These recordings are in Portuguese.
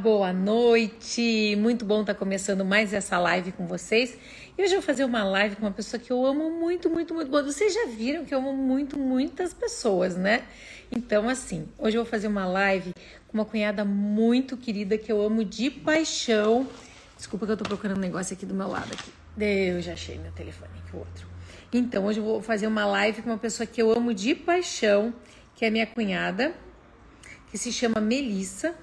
Boa noite. Muito bom estar começando mais essa live com vocês. E hoje eu vou fazer uma live com uma pessoa que eu amo muito, muito, muito. Vocês já viram que eu amo muito, muitas pessoas, né? Então, assim, hoje eu vou fazer uma live com uma cunhada muito querida que eu amo de paixão. Desculpa que eu tô procurando um negócio aqui do meu lado aqui. Eu já achei meu telefone aqui, o outro. Então, hoje eu vou fazer uma live com uma pessoa que eu amo de paixão, que é minha cunhada, que se chama Melissa.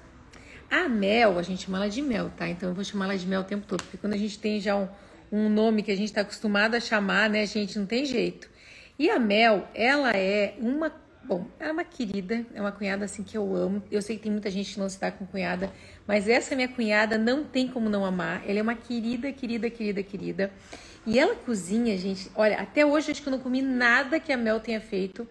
A Mel, a gente chama ela de Mel, tá? Então eu vou chamar ela de Mel o tempo todo, porque quando a gente tem já um, um nome que a gente está acostumado a chamar, né, gente, não tem jeito. E a Mel, ela é uma, bom, ela é uma querida, é uma cunhada assim que eu amo. Eu sei que tem muita gente que não se dá com cunhada, mas essa minha cunhada não tem como não amar. Ela é uma querida, querida, querida, querida. E ela cozinha, gente. Olha, até hoje acho que eu não comi nada que a Mel tenha feito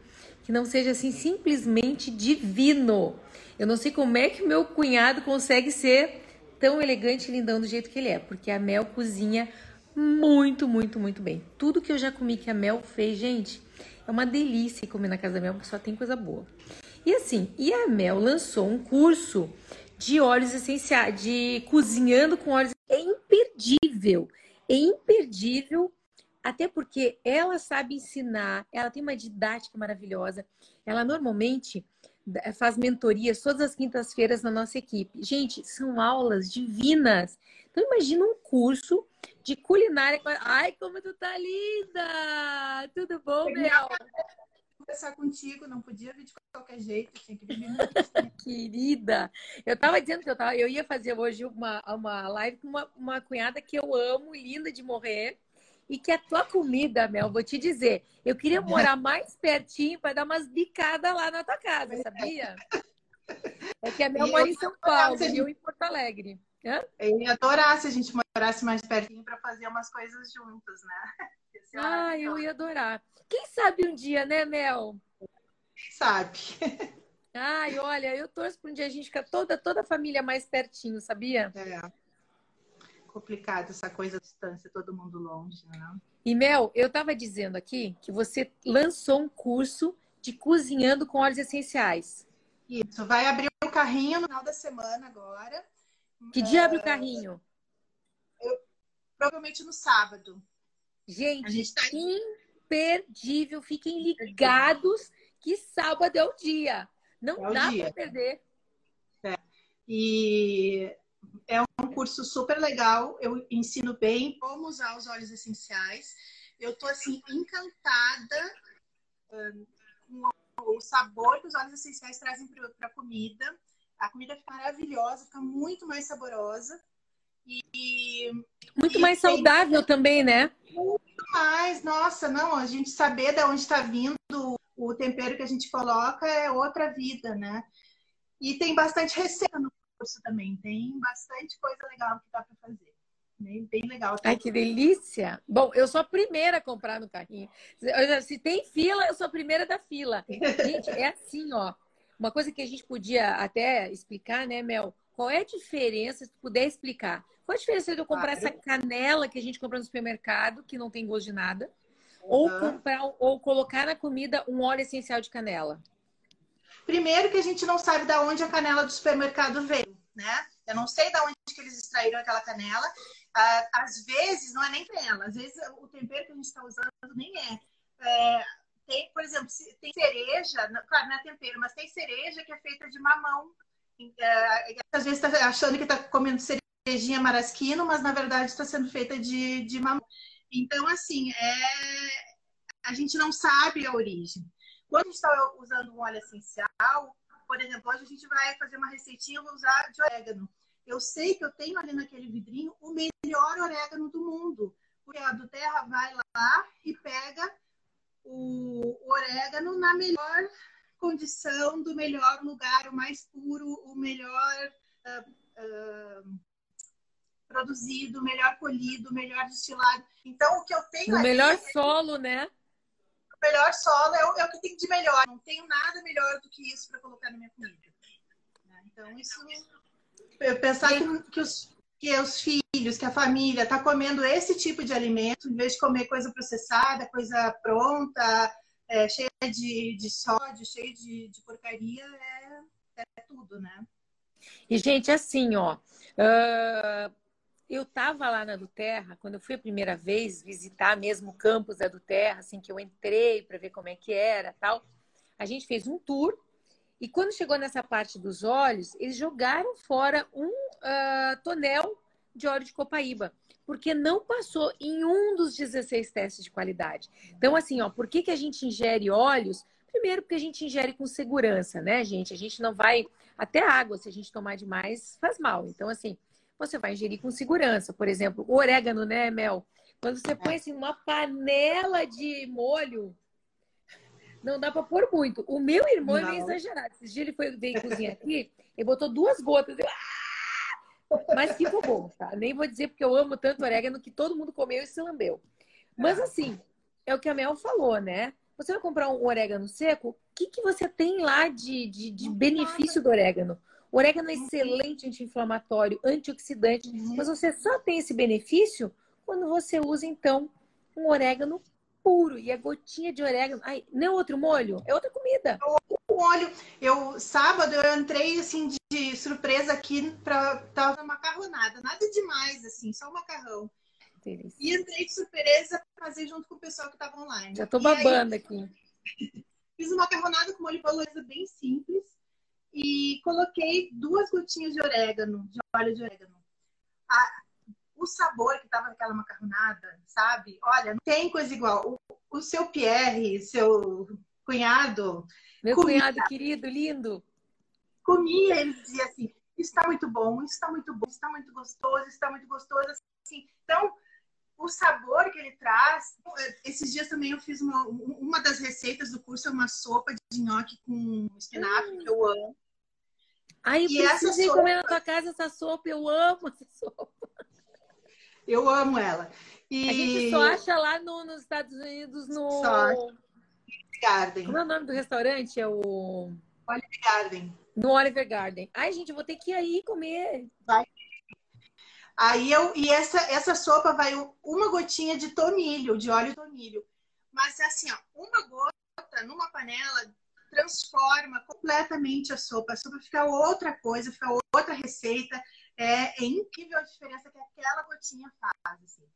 que não seja assim simplesmente divino. Eu não sei como é que meu cunhado consegue ser tão elegante e lindão do jeito que ele é, porque a Mel cozinha muito, muito, muito bem. Tudo que eu já comi que a Mel fez, gente, é uma delícia comer na casa da Mel, porque só tem coisa boa. E assim, e a Mel lançou um curso de óleos essenciais, de cozinhando com óleos. É imperdível, é imperdível, até porque ela sabe ensinar, ela tem uma didática maravilhosa. Ela normalmente faz mentorias todas as quintas-feiras na nossa equipe. Gente, são aulas divinas. Então imagina um curso de culinária. Ai, como tu tá linda! Tudo bom, Mel? conversar contigo, não podia vir de qualquer jeito, tinha que vir Querida, eu tava dizendo que eu, tava, eu ia fazer hoje uma, uma live com uma, uma cunhada que eu amo, linda de morrer e que a tua comida, Mel, vou te dizer, eu queria morar mais pertinho para dar umas bicadas lá na tua casa, sabia? É que a Mel mora em São Paulo e eu em Porto Alegre. Hã? Eu ia adorar se a gente morasse mais pertinho para fazer umas coisas juntas, né? ah, eu ia adorar. Quem sabe um dia, né, Mel? Quem sabe? Ai, olha, eu torço para um dia a gente ficar toda, toda a família mais pertinho, sabia? É complicado essa coisa da distância, todo mundo longe, né? E Mel, eu estava dizendo aqui que você lançou um curso de cozinhando com óleos essenciais. Isso, vai abrir o carrinho no final da semana agora. Que dia abre o carrinho? Eu, provavelmente no sábado. Gente, gente tá... imperdível. Fiquem ligados que sábado é o dia. Não é dá para perder. É. E é um curso super legal. Eu ensino bem como usar os óleos essenciais. Eu tô assim encantada um, com o sabor que os óleos essenciais trazem para a comida. A comida fica maravilhosa, fica muito mais saborosa. E, muito e mais saudável também, né? Muito mais, nossa, não, a gente saber de onde está vindo o tempero que a gente coloca é outra vida, né? E tem bastante receita no curso também. Tem bastante coisa legal que dá para fazer. Bem, bem legal. Ai, que delícia! Bom, eu sou a primeira a comprar no carrinho. Se tem fila, eu sou a primeira da fila. Gente, é assim, ó. Uma coisa que a gente podia até explicar, né, Mel? Qual é a diferença, se tu puder explicar? Qual a diferença de eu comprar claro. essa canela que a gente compra no supermercado, que não tem gosto de nada, uhum. ou comprar ou colocar na comida um óleo essencial de canela? Primeiro que a gente não sabe de onde a canela do supermercado veio, né? Eu não sei de onde que eles extraíram aquela canela. Ah, às vezes, não é nem canela, às vezes o tempero que a gente está usando nem é. é. Tem, por exemplo, tem cereja, claro, não é tempero, mas tem cereja que é feita de mamão. É, às vezes está achando que está comendo cerejinha marasquino, mas na verdade está sendo feita de, de mamão. Então, assim, é... a gente não sabe a origem. Quando a gente está usando um óleo essencial, por exemplo, hoje a gente vai fazer uma receitinha, eu vou usar de orégano. Eu sei que eu tenho ali naquele vidrinho o melhor orégano do mundo. Porque a do Terra vai lá e pega o, orégano na melhor condição, do melhor lugar, o mais puro, o melhor uh, uh, produzido, o melhor colhido, o melhor destilado. Então, o que eu tenho. O melhor solo, né? Melhor solo é o, é o que tem de melhor. Não tenho nada melhor do que isso para colocar na minha comida. Né? Então, isso. Eu pensar que, que, os, que os filhos, que a família está comendo esse tipo de alimento, em vez de comer coisa processada, coisa pronta, é, cheia de, de sódio, cheia de, de porcaria, é, é tudo, né? E, gente, assim, ó. Uh, eu tava lá na do Terra, quando eu fui a primeira vez visitar mesmo o campus da do Terra, assim, que eu entrei para ver como é que era tal. A gente fez um tour e quando chegou nessa parte dos olhos, eles jogaram fora um uh, tonel de óleo de copaíba, porque não passou em um dos 16 testes de qualidade. Então, assim, ó, por que, que a gente ingere óleos? Primeiro, porque a gente ingere com segurança, né, gente? A gente não vai. Até água, se a gente tomar demais, faz mal. Então, assim, você vai ingerir com segurança. Por exemplo, o orégano, né, Mel? Quando você põe assim numa panela de molho, não dá para pôr muito. O meu irmão não. é meio exagerado. Esse dia ele foi veio cozinhar aqui e botou duas gotas. Eu... Ah! Mas ficou bom, tá? Nem vou dizer porque eu amo tanto orégano que todo mundo comeu e se lambeu. Mas assim, é o que a Mel falou, né? Você vai comprar um orégano seco, o que, que você tem lá de, de, de benefício do orégano? O orégano é excelente anti-inflamatório, antioxidante, uhum. mas você só tem esse benefício quando você usa, então, um orégano puro. E a gotinha de orégano. Ai, não é outro molho? É outra comida. É outro molho. Eu, sábado, eu entrei, assim, de, surpresa aqui para tava macarronada. Nada demais, assim, só o macarrão. Delícia. E entrei de surpresa para fazer junto com o pessoal que estava online. Já tô babando aí, aqui. Fiz uma macarronada com molho bolonhesa bem simples e coloquei duas gotinhas de orégano, de óleo de orégano. A, o sabor que estava naquela macarronada, sabe? Olha, não tem coisa igual. O, o seu Pierre, seu cunhado. Meu comia, cunhado querido, lindo. Comia, ele dizia assim: está muito bom, está muito bom, está muito gostoso, está muito gostoso. Assim. Então, o sabor que ele traz. Esses dias também eu fiz uma, uma das receitas do curso, é uma sopa de nhoque com espinafre, hum. que eu amo. Ai, eu e precisei sopa... comer na tua casa essa sopa, eu amo essa sopa. Eu amo ela. E... A gente só acha lá no, nos Estados Unidos no. Só. Garden. Como é o nome do restaurante? É o. Oliver Garden. No Oliver Garden. Ai, gente, eu vou ter que ir aí comer. Vai. Aí eu. E essa, essa sopa vai uma gotinha de tomilho, de óleo de tomilho. Mas assim, ó, uma gota numa panela transforma completamente a sopa. A sopa fica outra coisa, fica outra receita. É, é incrível a diferença que aquela gotinha faz. Assim.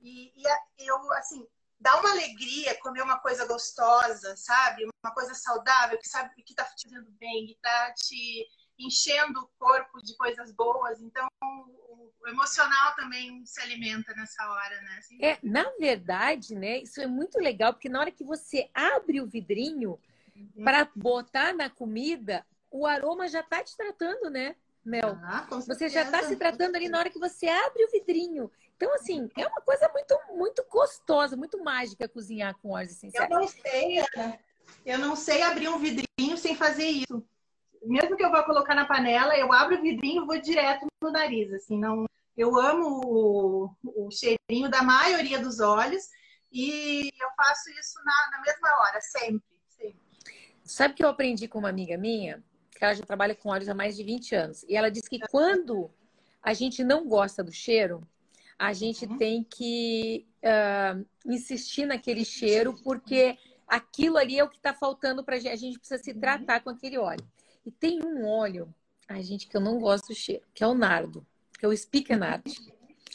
E, e eu, assim, dá uma alegria comer uma coisa gostosa, sabe? Uma coisa saudável, que sabe que tá te fazendo bem, que tá te enchendo o corpo de coisas boas. Então, o, o emocional também se alimenta nessa hora, né? Assim, é, na verdade, né? Isso é muito legal, porque na hora que você abre o vidrinho. Para botar na comida, o aroma já tá te tratando, né? Mel. Ah, você já está se tratando ali na hora que você abre o vidrinho. Então, assim, é uma coisa muito, muito gostosa, muito mágica cozinhar com óleos essenciais. Eu não sei, Ana. Eu não sei abrir um vidrinho sem fazer isso. Mesmo que eu vá colocar na panela, eu abro o vidrinho e vou direto no nariz. Assim, não. Eu amo o, o cheirinho da maioria dos óleos e eu faço isso na, na mesma hora, sempre. Sabe que eu aprendi com uma amiga minha? que ela já trabalha com óleos há mais de 20 anos. E ela disse que quando a gente não gosta do cheiro, a gente uhum. tem que uh, insistir naquele cheiro, porque aquilo ali é o que está faltando para a gente. A gente precisa se uhum. tratar com aquele óleo. E tem um óleo, a gente, que eu não gosto do cheiro, que é o nardo, que é o spikenard.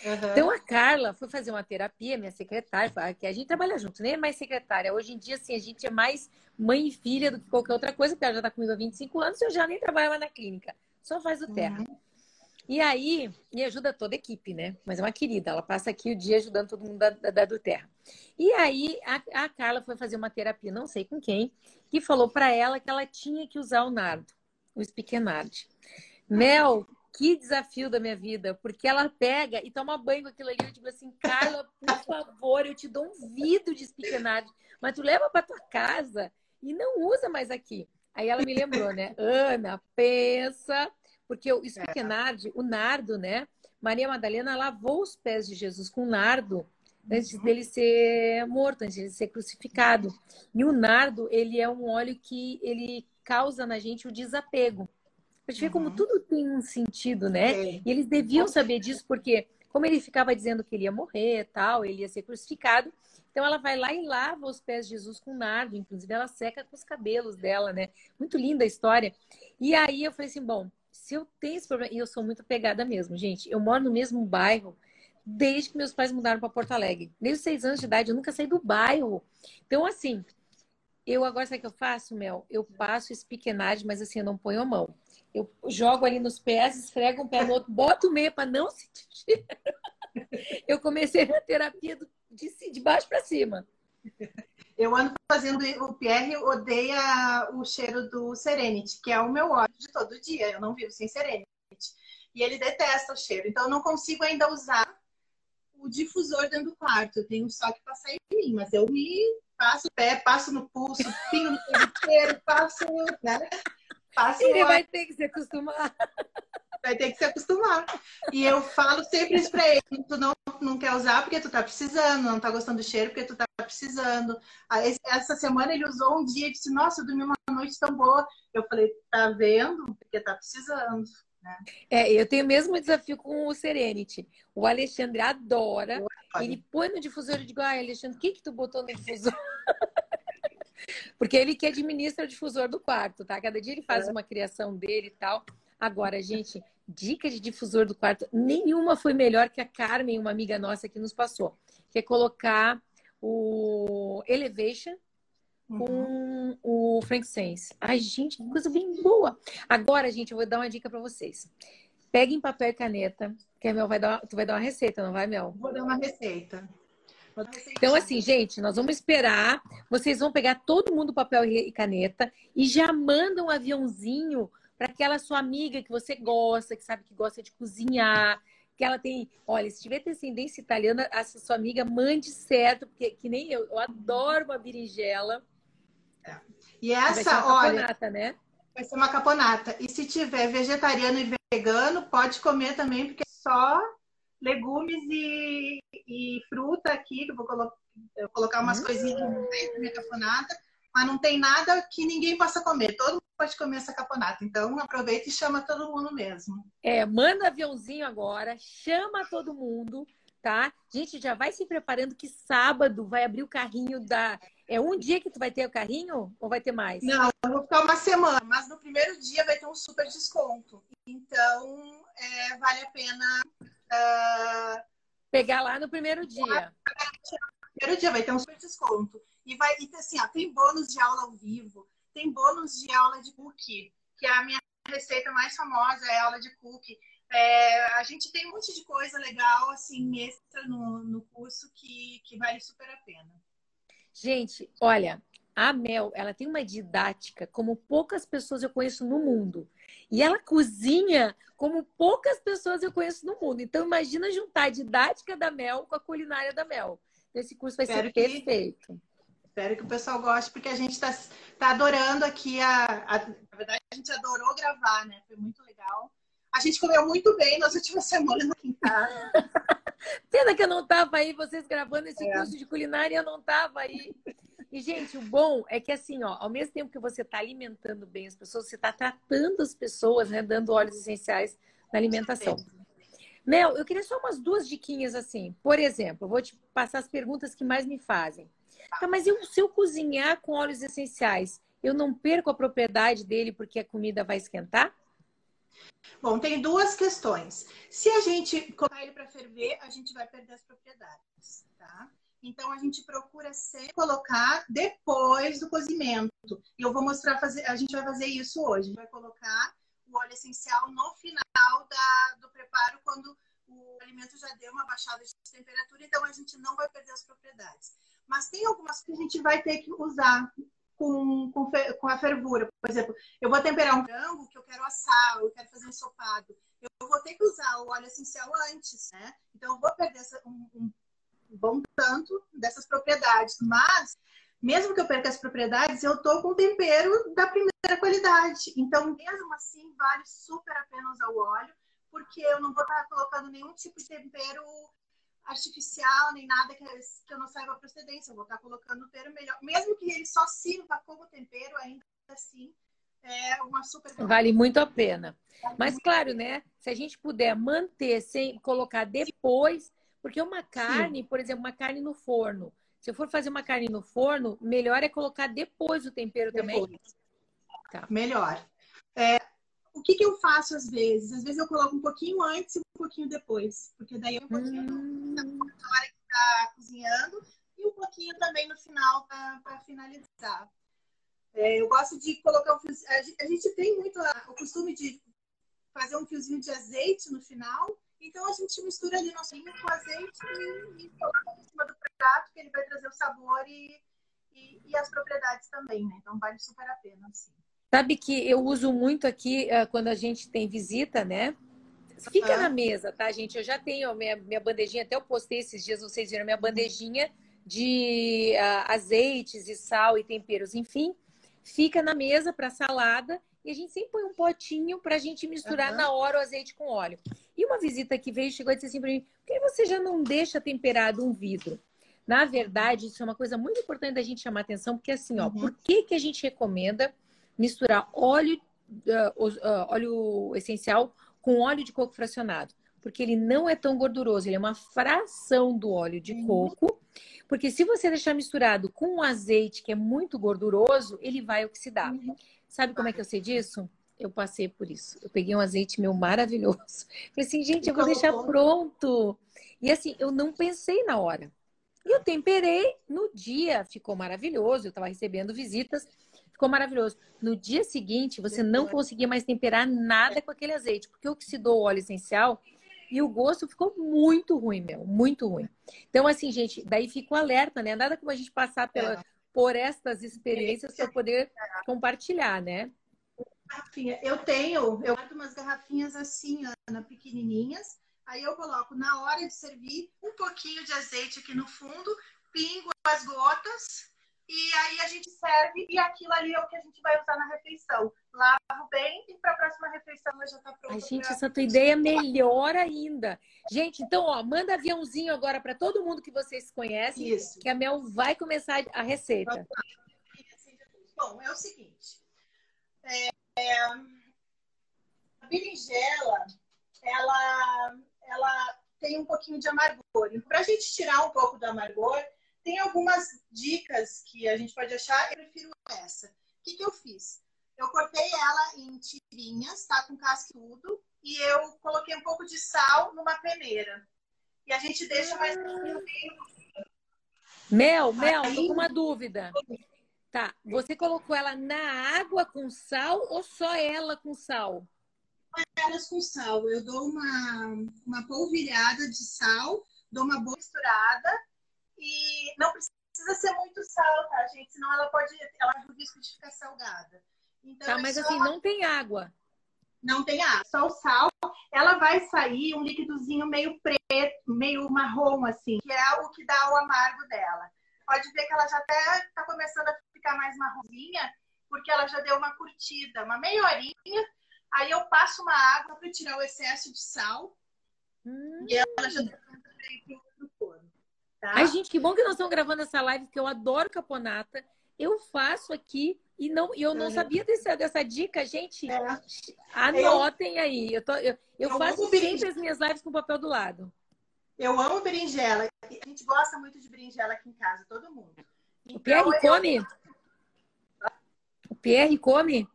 Uhum. Então a Carla foi fazer uma terapia, minha secretária, que a gente trabalha junto, nem é mais secretária. Hoje em dia, assim, a gente é mais mãe e filha do que qualquer outra coisa, porque ela já está comigo há 25 anos e eu já nem trabalhava na clínica. Só faz o terra. Uhum. E aí, e ajuda toda a equipe, né? Mas é uma querida, ela passa aqui o dia ajudando todo mundo da, da, do Terra. E aí, a, a, Carla foi fazer uma terapia, não sei com quem, que falou para ela que ela tinha que usar o nardo, o spikenard. Mel, que desafio da minha vida, porque ela pega e toma banho com aquilo ali. Eu digo assim, Carla, por favor, eu te dou um vidro de spikenard, mas tu leva para tua casa e não usa mais aqui. Aí ela me lembrou, né? Ana, pensa, porque o spikenard, o nardo, né? Maria Madalena lavou os pés de Jesus com nardo antes uhum. dele ser morto, antes dele ser crucificado. E o nardo, ele é um óleo que ele causa na gente o desapego. Pra gente uhum. ver como tudo tem um sentido, né? É. E eles deviam saber disso, porque como ele ficava dizendo que ele ia morrer, tal, ele ia ser crucificado, então ela vai lá e lava os pés de Jesus com nardo, inclusive ela seca com os cabelos dela, né? Muito linda a história. E aí eu falei assim, bom, se eu tenho esse problema, e eu sou muito pegada mesmo, gente, eu moro no mesmo bairro desde que meus pais mudaram para Porto Alegre. Desde os seis anos de idade, eu nunca saí do bairro. Então, assim, eu agora, sabe o que eu faço, Mel? Eu passo esse pequenagem, mas assim, eu não ponho a mão. Eu jogo ali nos pés, esfrego um pé no outro, boto o meio para não sentir cheiro. Eu comecei a terapia de, de baixo para cima. Eu ando fazendo. O Pierre odeia o cheiro do Serenity, que é o meu óleo de todo dia. Eu não vivo sem Serenity. E ele detesta o cheiro. Então, eu não consigo ainda usar o difusor dentro do quarto. Eu tenho só que passar em mim, mas eu me passo o pé, passo no pulso, pingo no cheiro, passo, né? Ele vai ter que se acostumar. Vai ter que se acostumar. E eu falo sempre isso pra ele: tu não, não quer usar porque tu tá precisando, não tá gostando do cheiro porque tu tá precisando. Essa semana ele usou um dia e disse: Nossa, eu dormi uma noite tão boa. Eu falei: Tá vendo? Porque tá precisando. Né? É, eu tenho o mesmo desafio com o Serenity. O Alexandre adora. Ele põe no difusor e digo, ai, Alexandre, o que que tu botou no difusor? Porque ele que administra o difusor do quarto, tá? Cada dia ele faz é. uma criação dele e tal. Agora, gente, dica de difusor do quarto, nenhuma foi melhor que a Carmen, uma amiga nossa que nos passou. Que é colocar o Elevation com uhum. o Frank Sense. Ai, gente, que coisa bem boa. Agora, gente, eu vou dar uma dica para vocês. Peguem papel e caneta, que a Mel vai dar, tu vai dar uma receita, não vai, Mel? Vou dar uma receita. Então, assim, gente, nós vamos esperar. Vocês vão pegar todo mundo papel e caneta e já mandam um aviãozinho para aquela sua amiga que você gosta, que sabe que gosta de cozinhar, que ela tem. Olha, se tiver descendência italiana, essa sua amiga mande certo, porque que nem eu, eu adoro uma berinjela. É. E essa, olha. Caponata, né? Vai ser uma caponata. E se tiver vegetariano e vegano, pode comer também, porque é só legumes e, e fruta aqui, que eu vou colo eu colocar umas hum. coisinhas da minha caponata, mas não tem nada que ninguém possa comer. Todo mundo pode comer essa caponata. Então aproveita e chama todo mundo mesmo. É, manda aviãozinho agora, chama todo mundo, tá? Gente, já vai se preparando que sábado vai abrir o carrinho da. É um dia que tu vai ter o carrinho ou vai ter mais? Não, eu vou ficar uma semana, mas no primeiro dia vai ter um super desconto. Então, é, vale a pena uh... pegar lá no primeiro dia. No primeiro dia vai ter um super desconto. E vai e assim, ó, tem bônus de aula ao vivo, tem bônus de aula de cookie, que é a minha receita mais famosa, é a aula de cookie. É, a gente tem um monte de coisa legal, assim, extra no, no curso que, que vale super a pena. Gente, olha, a Mel, ela tem uma didática como poucas pessoas eu conheço no mundo. E ela cozinha como poucas pessoas eu conheço no mundo. Então, imagina juntar a didática da Mel com a culinária da Mel. Esse curso vai Espero ser que... perfeito. Espero que o pessoal goste, porque a gente está tá adorando aqui. A, a, na verdade, a gente adorou gravar, né? Foi muito legal. A gente comeu muito bem nas últimas semanas aqui em casa. Pena que eu não estava aí, vocês gravando esse é. curso de culinária, eu não estava aí. E, gente, o bom é que, assim, ó, ao mesmo tempo que você está alimentando bem as pessoas, você está tratando as pessoas, né? Dando óleos essenciais na alimentação. Mel, eu queria só umas duas diquinhas assim. Por exemplo, vou te passar as perguntas que mais me fazem. Tá, mas eu, se eu cozinhar com óleos essenciais, eu não perco a propriedade dele porque a comida vai esquentar? Bom, tem duas questões. Se a gente colocar ele para ferver, a gente vai perder as propriedades, tá? Então a gente procura sempre colocar depois do cozimento. E eu vou mostrar fazer, a gente vai fazer isso hoje. A gente vai colocar o óleo essencial no final da, do preparo quando o alimento já deu uma baixada de temperatura, então a gente não vai perder as propriedades. Mas tem algumas que a gente vai ter que usar com, com, com, a fervura. Por exemplo, eu vou temperar um frango que eu quero assar, eu quero fazer um ensopado. Eu vou ter que usar o óleo essencial antes, né? Então, eu vou perder essa, um, um, bom tanto dessas propriedades. Mas, mesmo que eu perca as propriedades, eu tô com tempero da primeira qualidade. Então, mesmo assim, vale super a pena usar o óleo, porque eu não vou estar colocando nenhum tipo de tempero artificial, nem nada que, eu não saiba a procedência. Eu vou estar colocando o tempero melhor. Mesmo que ele só sirva como tempero, ainda assim, é uma super. Vale muito a pena. Mas, claro, né? Se a gente puder manter sem colocar depois, porque uma carne, Sim. por exemplo, uma carne no forno. Se eu for fazer uma carne no forno, melhor é colocar depois o tempero depois. também. Tá. Melhor. É, o que, que eu faço às vezes? Às vezes eu coloco um pouquinho antes e um pouquinho depois, porque daí um pouquinho hum. na hora que está cozinhando e um pouquinho também no final para finalizar. É, eu gosto de colocar um fio. A gente tem muito a, o costume de fazer um fiozinho de azeite no final. Então a gente mistura ali nosso vinho com azeite e, e coloca em cima do prato, que ele vai trazer o sabor e, e, e as propriedades também, né? Então vale super a pena, assim. Sabe que eu uso muito aqui uh, quando a gente tem visita, né? Fica na mesa, tá, gente? Eu já tenho a minha, minha bandejinha, até eu postei esses dias, vocês viram minha bandejinha de uh, azeites e sal e temperos, enfim. Fica na mesa para salada e a gente sempre põe um potinho para a gente misturar uhum. na hora o azeite com óleo. E uma visita que veio chegou e disse assim para mim: por que você já não deixa temperado um vidro? Na verdade, isso é uma coisa muito importante da gente chamar atenção, porque assim, ó, uhum. por que, que a gente recomenda misturar óleo, uh, uh, óleo essencial com óleo de coco fracionado, porque ele não é tão gorduroso, ele é uma fração do óleo de uhum. coco. Porque se você deixar misturado com um azeite que é muito gorduroso, ele vai oxidar. Uhum. Sabe como é que eu sei disso? Eu passei por isso. Eu peguei um azeite meu maravilhoso. Falei assim, gente, eu vou deixar pronto. E assim, eu não pensei na hora. E eu temperei no dia, ficou maravilhoso. Eu estava recebendo visitas ficou maravilhoso. No dia seguinte, você não conseguia mais temperar nada com aquele azeite, porque oxidou o óleo essencial e o gosto ficou muito ruim, meu, muito ruim. Então, assim, gente, daí fica o alerta, né? Nada como a gente passar pela, é. por estas experiências para poder compartilhar, né? Eu tenho, eu guardo umas garrafinhas assim, Ana, pequenininhas. Aí eu coloco na hora de servir um pouquinho de azeite aqui no fundo, pingo as gotas e aí a gente serve e aquilo ali é o que a gente vai usar na refeição. Lavo bem e para a próxima refeição já está pronta. Ai, gente, essa tua ideia é melhor ainda. Gente, então, ó, manda aviãozinho agora para todo mundo que vocês conhecem, Isso. que a Mel vai começar a receita. Bom, é o seguinte. É, é, a berinjela, ela, ela tem um pouquinho de amargor. Para a gente tirar um pouco do amargor, tem algumas dicas que a gente pode achar, eu prefiro essa. O que, que eu fiz? Eu cortei ela em tirinhas, tá? Com casca tudo. E eu coloquei um pouco de sal numa peneira. E a gente deixa mais Mel, Mel, Aí... tô com uma dúvida. Tá, você colocou ela na água com sal ou só ela com sal? Elas com sal. Eu dou uma, uma polvilhada de sal, dou uma boa misturada e não precisa ser muito sal, tá, gente? Senão ela pode, ela tem o risco de ficar salgada. Então, tá, é mas assim, não tem água. Não tem água, só o sal. Ela vai sair um líquidozinho meio preto, meio marrom, assim, que é o que dá o amargo dela. Pode ver que ela já até está começando a ficar mais marronzinha, porque ela já deu uma curtida, uma meia horinha. Aí eu passo uma água para tirar o excesso de sal. Hum. E ela já está pronta para ir pro forno. Tá? Ai, gente, que bom que nós estamos gravando essa live, porque eu adoro caponata. Eu faço aqui e não, eu não é. sabia desse, dessa dica, gente. É. Anotem eu, aí. Eu, tô, eu, eu, eu faço sempre as minhas lives com papel do lado. Eu amo berinjela. A gente gosta muito de berinjela aqui em casa, todo mundo. Então, o Pierre come? O Pierre come?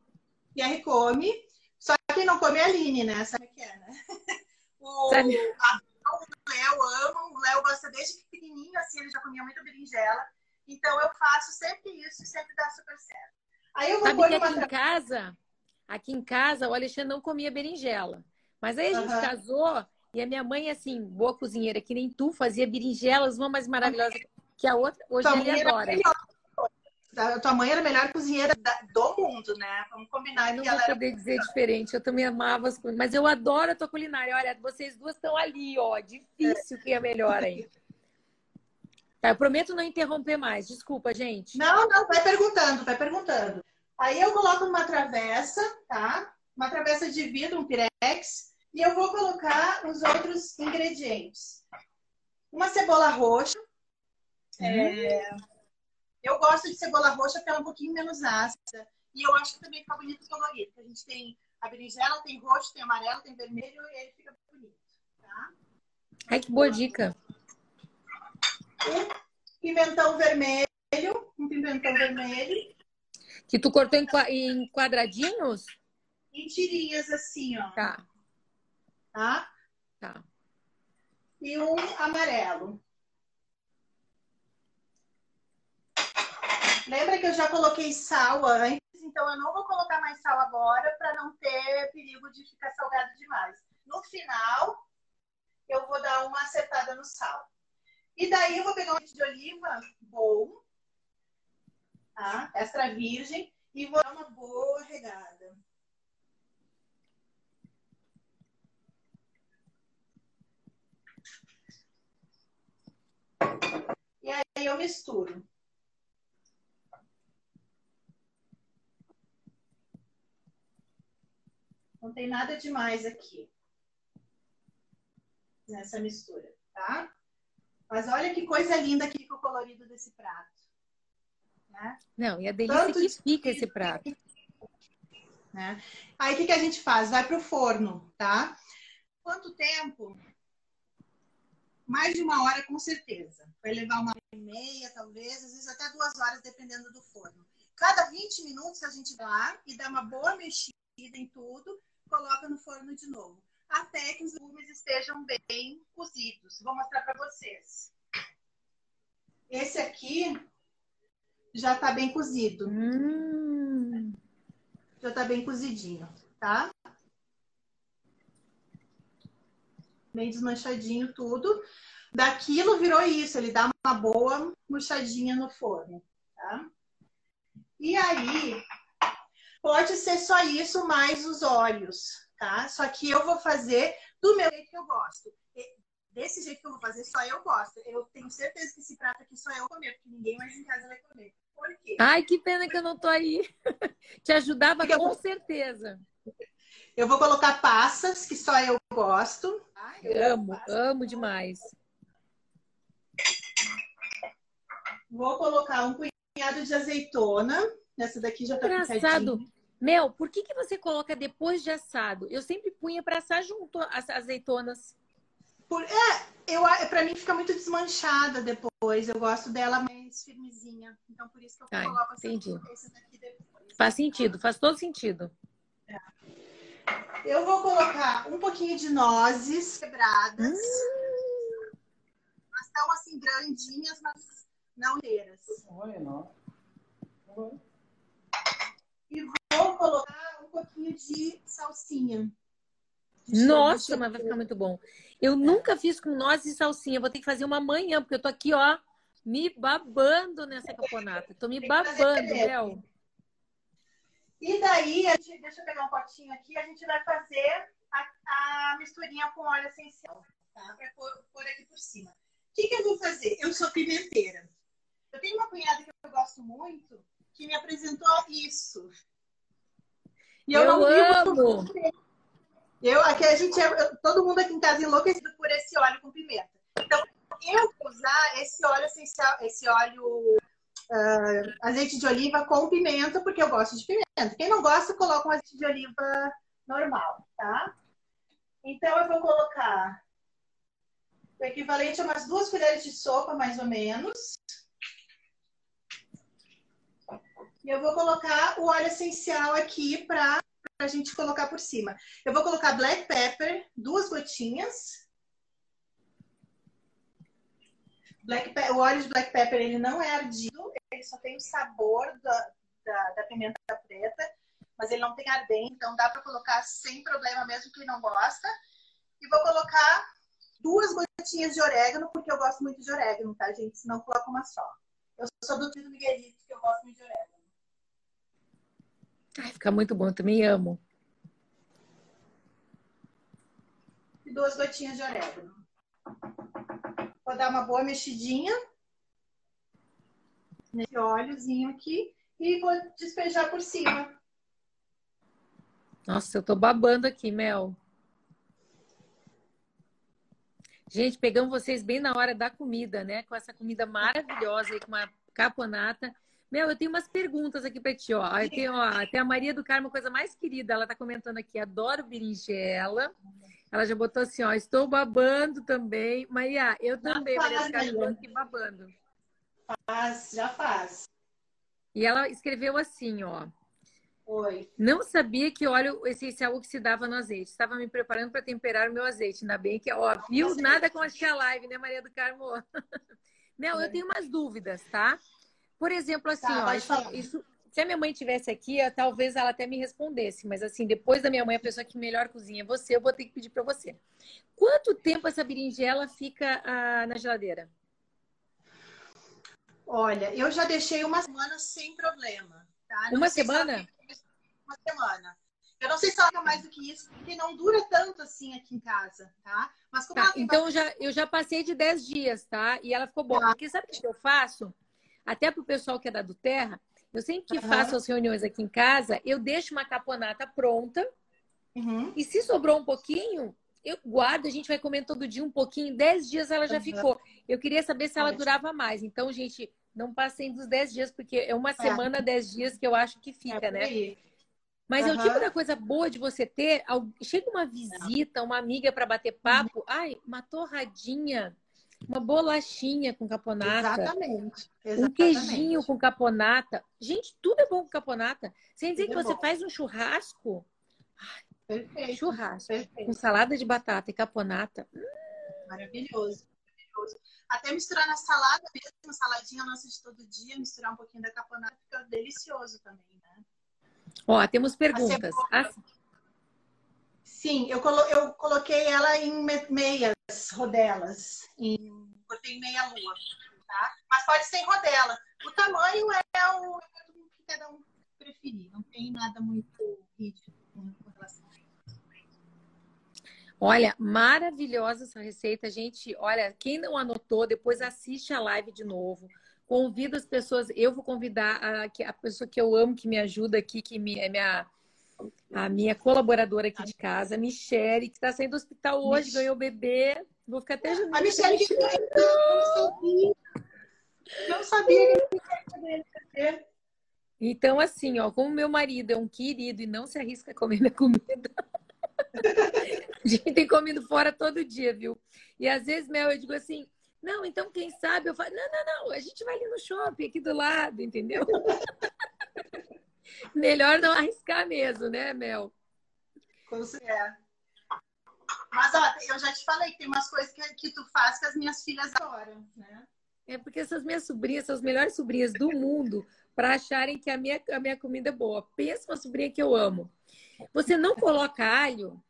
Pierre come. Só que não come é a Aline, né? Sabe o que é, né? O? A o Léo ama, o Léo gosta desde pequenininho, assim, ele já comia muita berinjela. Então eu faço sempre isso e sempre dá super certo. Aí eu vou Sabe que aqui uma... em casa, aqui em casa, o Alexandre não comia berinjela. Mas aí a gente uhum. casou e a minha mãe, assim, boa cozinheira, que nem tu, fazia berinjelas, uma mais maravilhosa que a outra. Hoje ele adora. A tua mãe era a melhor cozinheira do mundo, né? Vamos combinar. Eu não vou poder dizer diferente. Eu também amava as coisas. Mas eu adoro a tua culinária. Olha, vocês duas estão ali, ó. Difícil que é melhor aí. Tá, eu prometo não interromper mais. Desculpa, gente. Não, não. Vai perguntando, vai perguntando. Aí eu coloco uma travessa, tá? Uma travessa de vidro, um pirex. E eu vou colocar os outros ingredientes. Uma cebola roxa. Hum. É eu gosto de cebola roxa porque ela é um pouquinho menos ácida. E eu acho que também fica bonito o colorido. A gente tem a berinjela, tem roxo, tem amarelo, tem vermelho e ele fica bonito. Tá? Ai, que boa dica. Um pimentão vermelho. Um pimentão vermelho. Que tu cortou em quadradinhos? em tirinhas assim, ó. Tá. Tá? Tá. E um amarelo. Lembra que eu já coloquei sal antes, então eu não vou colocar mais sal agora para não ter perigo de ficar salgado demais. No final, eu vou dar uma acertada no sal. E daí eu vou pegar um de oliva bom, tá? Extra virgem, e vou dar uma boa regada. E aí eu misturo. Não tem nada demais aqui nessa mistura, tá? Mas olha que coisa linda que fica o colorido desse prato. Né? Não, e a delícia Tanto que fica esse prato. Né? Aí o que, que a gente faz? Vai para o forno, tá? Quanto tempo? Mais de uma hora, com certeza. Vai levar uma hora e meia, talvez, às vezes até duas horas, dependendo do forno. Cada 20 minutos a gente vai lá e dá uma boa mexida em tudo, coloca no forno de novo até que os legumes estejam bem cozidos. Vou mostrar para vocês. Esse aqui já está bem cozido. Hum. Já está bem cozidinho, tá? Bem desmanchadinho tudo. Daquilo virou isso, ele dá uma boa murchadinha no forno, tá? E aí, pode ser só isso mais os óleos, tá? Só que eu vou fazer do meu jeito que eu gosto. Desse jeito que eu vou fazer, só eu gosto. Eu tenho certeza que esse prato aqui só eu comer, porque ninguém mais em casa vai comer. Por quê? Ai, que pena que eu não tô aí. Te ajudava porque com eu... certeza. Eu vou colocar passas, que só eu gosto. Ai, eu amo, amo demais. Vou colocar um punhado de azeitona. Essa daqui já tá Engraçado. Mel, por que, que você coloca depois de assado? Eu sempre punha para assar junto as azeitonas. Por, é, eu, pra mim fica muito desmanchada depois. Eu gosto dela mais firmezinha. Então, por isso que eu Ai, coloco entendi. esse daqui depois. Faz sentido, faz todo sentido. É. Eu vou colocar um pouquinho de nozes quebradas. Hum. Elas estão assim, grandinhas, mas não inteiras. Oi, não. Oi e vou colocar um pouquinho de salsinha. De Nossa, mas vai ficar muito bom. Eu é. nunca fiz com nozes e salsinha. Vou ter que fazer uma manhã, porque eu tô aqui, ó, me babando nessa caponata. Tô me babando, Léo. E daí, a gente, deixa eu pegar um potinho aqui, a gente vai fazer a, a misturinha com óleo essencial, tá? Pra pôr, pôr aqui por cima. O que, que eu vou fazer? Eu sou pimenteira. Eu tenho uma cunhada que eu gosto muito, que me apresentou isso. E eu, eu não amo. Eu, aqui a gente é, todo mundo aqui em casa é enlouquecido por esse óleo com pimenta. Então, eu vou usar esse óleo essencial, esse óleo uh, azeite de oliva com pimenta, porque eu gosto de pimenta. Quem não gosta, coloca um azeite de oliva normal, tá? Então, eu vou colocar o equivalente a umas duas colheres de sopa, mais ou menos. E eu vou colocar o óleo essencial aqui para a gente colocar por cima. Eu vou colocar black pepper, duas gotinhas. Black o óleo de black pepper ele não é ardido, ele só tem o sabor da, da, da pimenta preta, mas ele não tem ardente, então dá para colocar sem problema mesmo quem não gosta. E vou colocar duas gotinhas de orégano, porque eu gosto muito de orégano, tá, gente? Senão coloco uma só. Eu sou do tipo Miguelito, que eu gosto muito de orégano. Ai, fica muito bom, eu também amo. E duas gotinhas de orégano. Vou dar uma boa mexidinha nesse óleozinho aqui e vou despejar por cima. Nossa, eu tô babando aqui, Mel. Gente, pegamos vocês bem na hora da comida, né? Com essa comida maravilhosa aí, com uma caponata. Meu, eu tenho umas perguntas aqui para ti, ó. Tem, ó. Tem a Maria do Carmo, coisa mais querida, ela tá comentando aqui, adoro berinjela. Ela já botou assim, ó, estou babando também. Maria, eu também, já Maria do Carmo, aqui babando. Faz, já faz. E ela escreveu assim, ó. Oi. Não sabia que óleo essencial oxidava no azeite. Estava me preparando para temperar o meu azeite. Ainda bem que, ó, viu? Nada com a live, né, Maria do Carmo? Mel, eu tenho umas dúvidas, tá? Por exemplo, assim, tá, ó, isso, isso, se a minha mãe tivesse aqui, talvez ela até me respondesse, mas assim, depois da minha mãe, a pessoa que melhor cozinha é você, eu vou ter que pedir para você. Quanto tempo essa berinjela fica ah, na geladeira? Olha, eu já deixei uma semana sem problema. Tá? Uma semana? uma semana. Eu não sei se ela fica mais do que isso, porque não dura tanto assim aqui em casa, tá? Mas como tá, então bastante... já, eu já passei de 10 dias, tá? E ela ficou boa. Tá. Porque sabe o que eu faço? Até pro pessoal que é da do Terra, eu sempre que uhum. faço as reuniões aqui em casa, eu deixo uma caponata pronta. Uhum. E se sobrou um pouquinho, eu guardo, a gente vai comer todo dia um pouquinho. 10 dias ela já uhum. ficou. Eu queria saber se ela durava mais. Então, gente, não passem dos 10 dias, porque é uma é. semana, 10 dias que eu acho que fica, é né? Mas uhum. é o tipo da coisa boa de você ter. Chega uma visita, uma amiga para bater papo. Uhum. Ai, uma torradinha, uma bolachinha com caponata. Exatamente. Exatamente. Um queijinho com caponata. Gente, tudo é bom com caponata. Sem dizer tudo que é você bom. faz um churrasco. Perfeito. Churrasco. Perfeito. Com salada de batata e caponata. Maravilhoso. Maravilhoso. Até misturar na salada mesmo, saladinha nossa de todo dia, misturar um pouquinho da caponata, fica delicioso também, né? Ó, temos perguntas. Ah, sim, eu, colo eu coloquei ela em meias rodelas. Em, cortei meia lua. Tá? Mas pode ser em rodela. O tamanho é o que cada um preferir. Não tem nada muito rígido com relação a isso. Olha, maravilhosa essa receita, gente. Olha, quem não anotou, depois assiste a live de novo Convido as pessoas, eu vou convidar a, a pessoa que eu amo, que me ajuda aqui, que me, é minha, a minha colaboradora aqui de casa, a Michelle, que está saindo do hospital hoje, Mich... ganhou bebê. Vou ficar até junto. A Michelle que não sabia. Não sabia que Então, assim, ó, como meu marido é um querido e não se arrisca a comer minha comida. a gente tem comido fora todo dia, viu? E às vezes, Mel, eu digo assim, não, então quem sabe eu falo, não, não, não, a gente vai ali no shopping aqui do lado, entendeu? Melhor não arriscar mesmo, né, Mel? Com certeza. Mas, ó, eu já te falei que tem umas coisas que, que tu faz que as minhas filhas adoram, né? É porque essas minhas sobrinhas são as melhores sobrinhas do mundo para acharem que a minha, a minha comida é boa. Pensa uma sobrinha que eu amo. Você não coloca alho?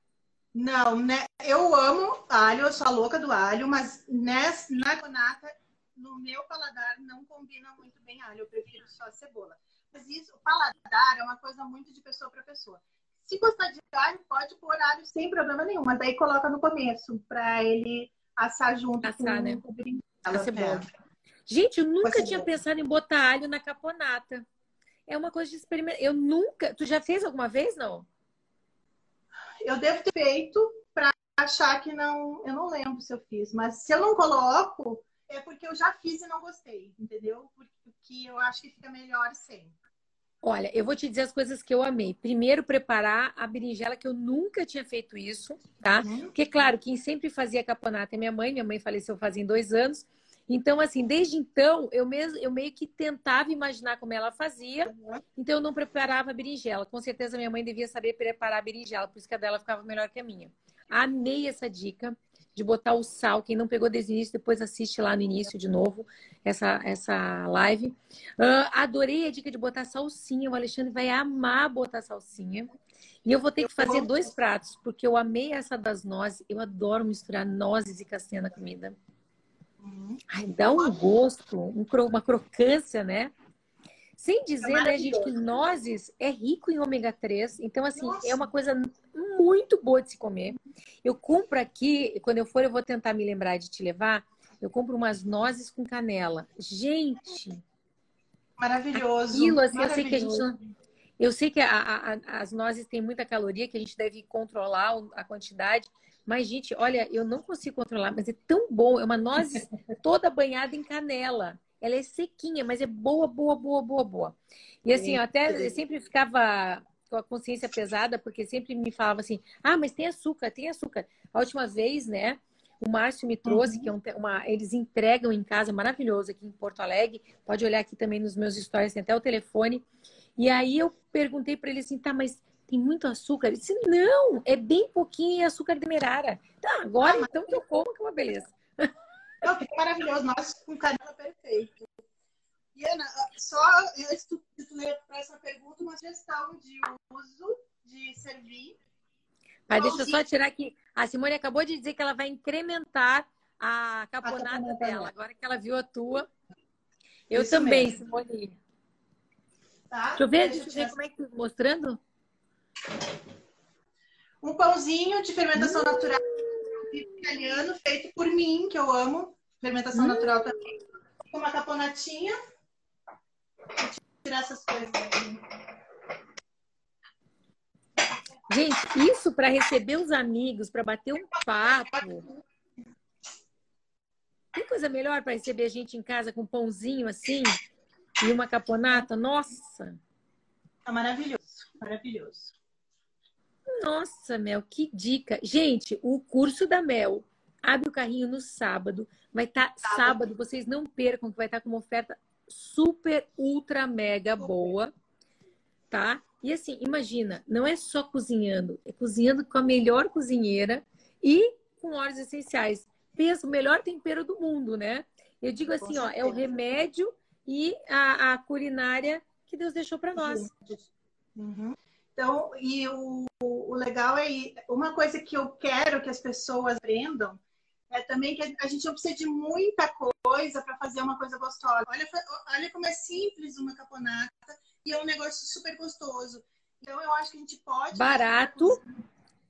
Não, né? Eu amo alho, eu sou a louca do alho, mas nessa, na gonata, no meu paladar, não combina muito bem alho. Eu prefiro só a cebola. Mas isso, o paladar é uma coisa muito de pessoa para pessoa. Se gostar de alho, pode pôr alho sem problema nenhum, mas aí coloca no começo, para ele assar junto Assar, com, né? a cebola. Gente, eu nunca tinha pensado em botar alho na caponata. É uma coisa de experimentar. Eu nunca. Tu já fez alguma vez, não? eu devo ter feito para achar que não. Eu não lembro se eu fiz, mas se eu não coloco, é porque eu já fiz e não gostei, entendeu? Porque eu acho que fica melhor sem. Olha, eu vou te dizer as coisas que eu amei. Primeiro, preparar a berinjela, que eu nunca tinha feito isso, tá? Uhum. Porque, claro, quem sempre fazia caponata é minha mãe. Minha mãe faleceu fazem dois anos. Então, assim, desde então, eu, mesmo, eu meio que tentava imaginar como ela fazia, uhum. então eu não preparava a berinjela. Com certeza minha mãe devia saber preparar a berinjela, por isso que a dela ficava melhor que a minha. Amei essa dica de botar o sal. Quem não pegou desde o início, depois assiste lá no início de novo essa, essa live. Uh, adorei a dica de botar salsinha. O Alexandre vai amar botar salsinha. E eu vou ter que fazer dois pratos, porque eu amei essa das nozes. Eu adoro misturar nozes e castanha na comida. Ai, dá um gosto, um, uma crocância, né? Sem dizer, é né, gente, que nozes é rico em ômega 3. Então, assim, Nossa. é uma coisa muito boa de se comer. Eu compro aqui, quando eu for, eu vou tentar me lembrar de te levar. Eu compro umas nozes com canela. Gente! Maravilhoso. Aquilo, assim, Maravilhoso. eu sei que a gente não... Eu sei que a, a, as nozes têm muita caloria, que a gente deve controlar a quantidade, mas, gente, olha, eu não consigo controlar, mas é tão bom. É uma noz toda banhada em canela. Ela é sequinha, mas é boa, boa, boa, boa, boa. E assim, eu até eu sempre ficava com a consciência pesada, porque sempre me falava assim: ah, mas tem açúcar, tem açúcar. A última vez, né? O Márcio me trouxe, uhum. que é um, uma, eles entregam em casa, maravilhoso aqui em Porto Alegre. Pode olhar aqui também nos meus stories, tem até o telefone. E aí eu perguntei para ele assim, tá, mas tem muito açúcar? Ele disse, não, é bem pouquinho açúcar demerara. Tá, agora ah, então que eu como, que é uma beleza. Não, que maravilhoso, nossa, com canela perfeito. E Ana, só antes de tu ler para essa pergunta, uma sugestão de uso de servir. Mas deixa eu só tirar aqui. A Simone acabou de dizer que ela vai incrementar a caponata dela, agora que ela viu a tua. Eu Isso também, mesmo. Simone. Tá? Deixa eu ver, deixa eu ver como é que mostrando. Um pãozinho de fermentação hum. natural italiano feito por mim, que eu amo. Fermentação hum. natural também. Com uma caponatinha. Vou tirar essas coisas aqui. Gente, isso para receber os amigos, para bater um papo. Tem coisa melhor para receber a gente em casa com um pãozinho assim e uma caponata? Nossa! Tá maravilhoso, maravilhoso. Nossa, Mel, que dica. Gente, o curso da Mel abre o carrinho no sábado. Vai estar tá, sábado, vocês não percam que vai estar tá com uma oferta super, ultra, mega boa, tá? E assim, imagina, não é só cozinhando, é cozinhando com a melhor cozinheira e com óleos essenciais. Pensa, o melhor tempero do mundo, né? Eu digo assim, ó, é o remédio e a, a culinária que Deus deixou para nós. Uhum. Então, e o, o legal é uma coisa que eu quero que as pessoas aprendam é também que a gente não precisa de muita coisa para fazer uma coisa gostosa. Olha, olha como é simples uma caponata e é um negócio super gostoso. Então, eu acho que a gente pode. Barato,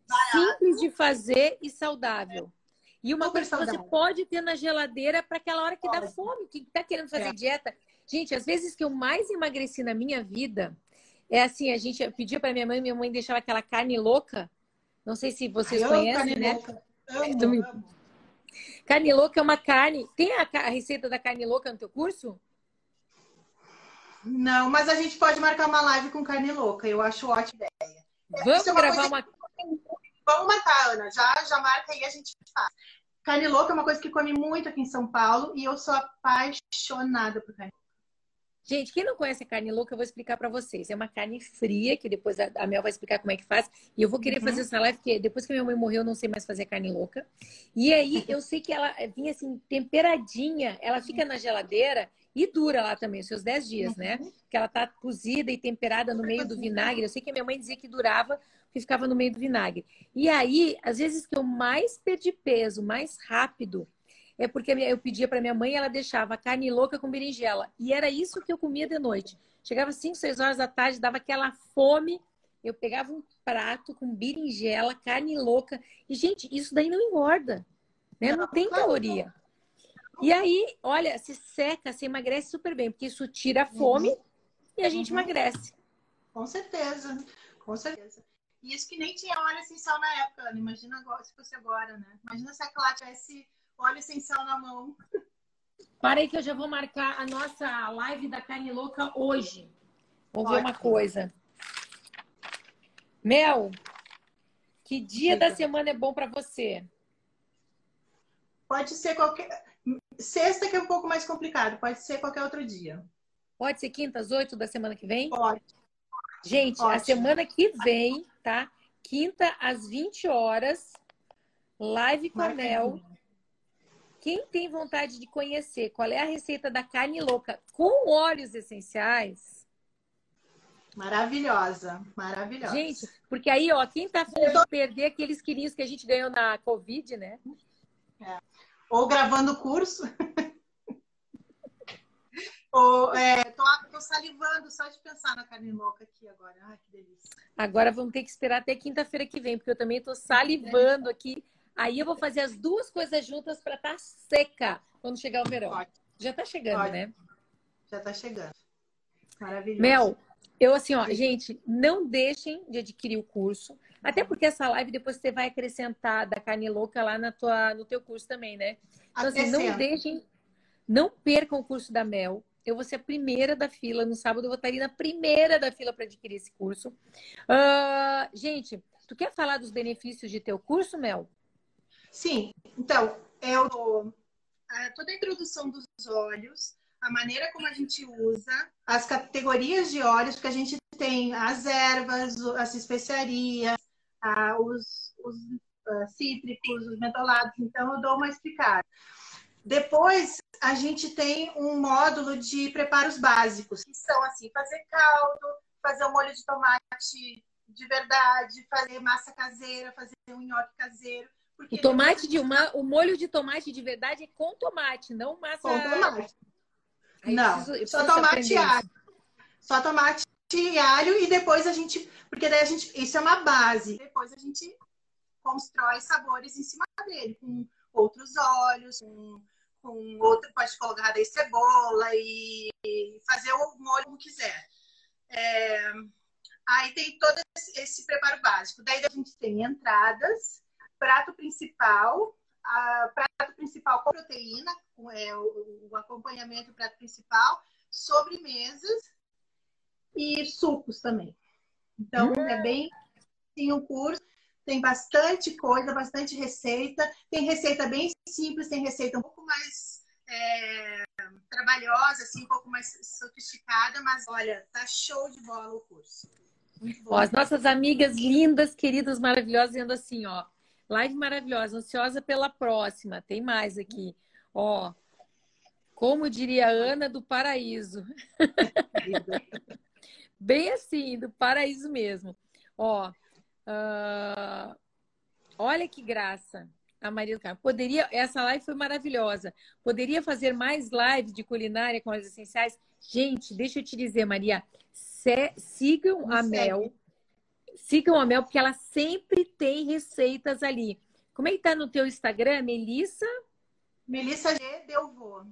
barato simples de fazer e saudável. E uma super coisa saudável. que você pode ter na geladeira para aquela hora que pode. dá fome, que está querendo fazer é. dieta. Gente, às vezes que eu mais emagreci na minha vida é assim, a gente pedia para minha mãe, minha mãe deixava aquela carne louca. Não sei se vocês Ai, conhecem, né? Louca. Amo, amo. Carne louca é uma carne. Tem a, a, receita da carne louca no teu curso? Não, mas a gente pode marcar uma live com carne louca. Eu acho ótima ideia. Vamos é uma gravar uma. Que... Vamos marcar, Ana. Já, já marca aí a gente faz. Carne louca é uma coisa que come muito aqui em São Paulo e eu sou apaixonada por carne Gente, quem não conhece a carne louca, eu vou explicar para vocês. É uma carne fria, que depois a Mel vai explicar como é que faz. E eu vou querer uhum. fazer essa live, porque depois que minha mãe morreu, eu não sei mais fazer carne louca. E aí, eu sei que ela vinha assim, temperadinha. Ela fica na geladeira e dura lá também, os seus 10 dias, né? Uhum. Que ela tá cozida e temperada no meio do vinagre. Eu sei que a minha mãe dizia que durava, porque ficava no meio do vinagre. E aí, às vezes que eu mais perdi peso, mais rápido, é porque eu pedia para minha mãe, ela deixava carne louca com berinjela. E era isso que eu comia de noite. Chegava 5, 6 horas da tarde, dava aquela fome. Eu pegava um prato com berinjela, carne louca. E, gente, isso daí não engorda. Né? Não tem caloria. E aí, olha, se seca, se emagrece super bem, porque isso tira a fome uhum. e a gente uhum. emagrece. Com certeza, com certeza. E isso que nem tinha óleo essencial na época, Ana. Imagina agora, se fosse agora, né? Imagina se a Clá tivesse óleo essencial na mão. Para aí que eu já vou marcar a nossa live da carne louca hoje. Vou Ótimo. ver uma coisa. Mel, que dia da semana é bom para você? Pode ser qualquer. Sexta que é um pouco mais complicado, pode ser qualquer outro dia. Pode ser quinta às oito da semana que vem? Pode. Gente, Ótimo. a semana que vem, tá? Quinta às 20 horas, live com a Mel. Quem tem vontade de conhecer qual é a receita da carne louca com óleos essenciais? Maravilhosa, maravilhosa. Gente, porque aí, ó, quem tá afim de perder aqueles quilinhos que a gente ganhou na Covid, né? É. Ou gravando o curso. Ou, é, tô, tô, salivando só de pensar na carne louca aqui agora. Ai, que delícia. Agora vamos ter que esperar até quinta-feira que vem, porque eu também tô salivando aqui Aí eu vou fazer as duas coisas juntas para estar tá seca quando chegar o verão. Ótimo. Já está chegando, Ótimo. né? Já está chegando. Maravilhoso. Mel, eu assim, ó, gente, não deixem de adquirir o curso. Até porque essa live depois você vai acrescentar da carne louca lá na tua, no teu curso também, né? Então, assim, não deixem, não percam o curso da Mel. Eu vou ser a primeira da fila. No sábado eu vou estar ali na primeira da fila para adquirir esse curso. Uh, gente, tu quer falar dos benefícios de teu curso, Mel? Sim, então, é o, a, toda a introdução dos óleos, a maneira como a gente usa, as categorias de óleos, porque a gente tem as ervas, as especiarias, os, os uh, cítricos, os mentolados. Então, eu dou uma explicada. Depois, a gente tem um módulo de preparos básicos, que são assim, fazer caldo, fazer um molho de tomate de verdade, fazer massa caseira, fazer um nhoque caseiro. O tomate de uma, o molho de tomate de verdade é com tomate, não massa. Com tomate. Aí não, preciso, preciso só tomate e alho. Só tomate e alho e depois a gente, porque daí a gente, isso é uma base. Depois a gente constrói sabores em cima dele, com outros óleos, com, com outro, pode colocar daí cebola e, e fazer o molho como quiser. É, aí tem todo esse, esse, preparo básico. Daí a gente tem entradas, prato principal, a, prato principal com proteína, é, o, o acompanhamento do prato principal, sobremesas e sucos também. Então, hum. é bem sim o curso. Tem bastante coisa, bastante receita. Tem receita bem simples, tem receita um pouco mais é, trabalhosa, assim, um pouco mais sofisticada, mas olha, tá show de bola o curso. Ó, as nossas amigas lindas, queridas, maravilhosas, dizendo assim, ó. Live maravilhosa, ansiosa pela próxima. Tem mais aqui. Ó, como diria Ana do Paraíso. Bem assim, do paraíso mesmo. Ó, uh, olha que graça a Maria do Carmo. Poderia, essa live foi maravilhosa. Poderia fazer mais lives de culinária com as essenciais? Gente, deixa eu te dizer, Maria, se, sigam a Mel. Sigam a Mel, porque ela sempre tem receitas ali. Como é que tá no teu Instagram, Melissa? Melissa G Delvô.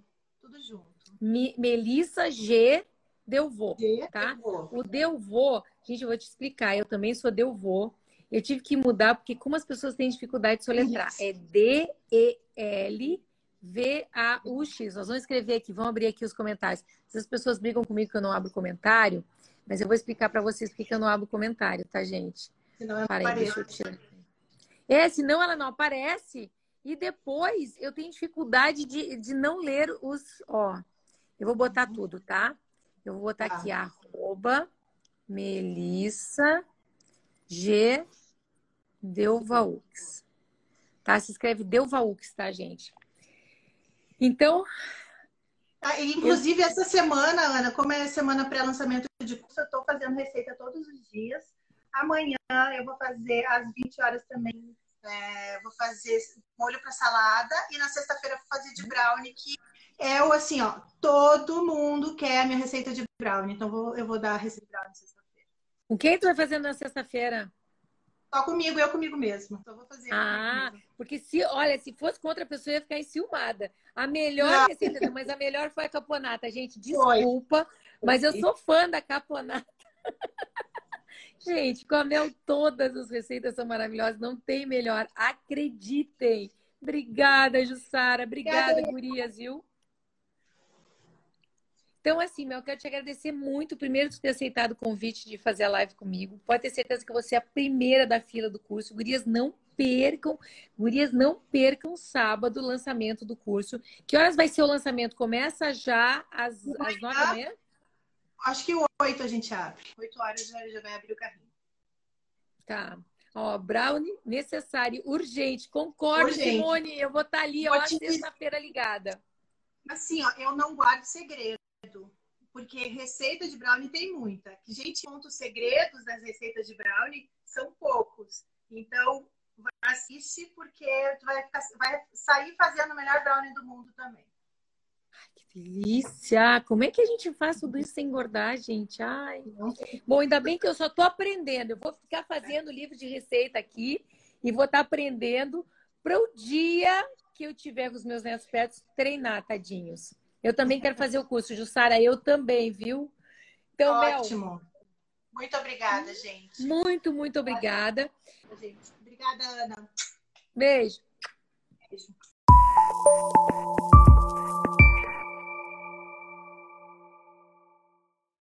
Tudo junto. Me, Melissa G Delvô, tá? Delvô. O Delvô, gente, eu vou te explicar. Eu também sou Delvô. Eu tive que mudar porque como as pessoas têm dificuldade de soletrar, Isso. é D E L V A U X. Nós vamos escrever aqui, vamos abrir aqui os comentários. Se as pessoas brigam comigo que eu não abro comentário, mas eu vou explicar para vocês porque eu não abro comentário, tá, gente? Senão ela Parei, deixa eu tirar. É, senão ela não aparece e depois eu tenho dificuldade de, de não ler os, ó. Eu vou botar uhum. tudo, tá? Eu vou botar tá. aqui arroba Melissa G Delvaux. Tá? Se escreve Delvaux, tá, gente? Então. Ah, inclusive, essa semana, Ana, como é semana pré-lançamento de curso, eu estou fazendo receita todos os dias. Amanhã eu vou fazer às 20 horas também. É, vou fazer molho para salada e na sexta-feira vou fazer de brownie, que é o assim, ó, todo mundo quer a minha receita de brownie, então vou, eu vou dar a receita de brownie sexta-feira. O que tu vai fazer na sexta-feira? Só comigo, eu comigo mesmo. Então vou fazer. Ah, porque se, olha, se fosse com outra pessoa, ia ficar enciumada. A melhor não. receita, mas a melhor foi a caponata, gente. Desculpa, foi. mas eu sou fã da caponata. gente, com a mel, todas as receitas são maravilhosas, não tem melhor. Acreditem. Obrigada, Jussara. Obrigada, Obrigada gurias, viu? Então, assim, Mel, eu quero te agradecer muito, primeiro, por ter aceitado o convite de fazer a live comigo. Pode ter certeza que você é a primeira da fila do curso. Gurias, não percam, gurias, não percam sábado o lançamento do curso. Que horas vai ser o lançamento? Começa já às, às nove da manhã? Acho que oito a gente abre. Oito horas já, já vai abrir o carrinho. Tá. Ó, brownie necessário, urgente. Concordo, urgente. Simone. Eu vou estar tá ali, ó, sexta-feira ligada. Assim, ó, eu não guardo segredo porque receita de brownie tem muita. Que gente conta os segredos das receitas de brownie são poucos. Então, assiste porque vai, vai sair fazendo o melhor brownie do mundo também. Que delícia! Como é que a gente faz tudo isso sem engordar, gente? Ai. Bom, ainda bem que eu só tô aprendendo. Eu vou ficar fazendo livro de receita aqui e vou estar tá aprendendo para o dia que eu tiver com os meus netos perto treinar, tadinhos. Eu também quero fazer o curso, Jussara, eu também, viu? Então, Ótimo. Mel, muito obrigada, gente. Muito, muito obrigada. Obrigada, Ana. Beijo. Beijo.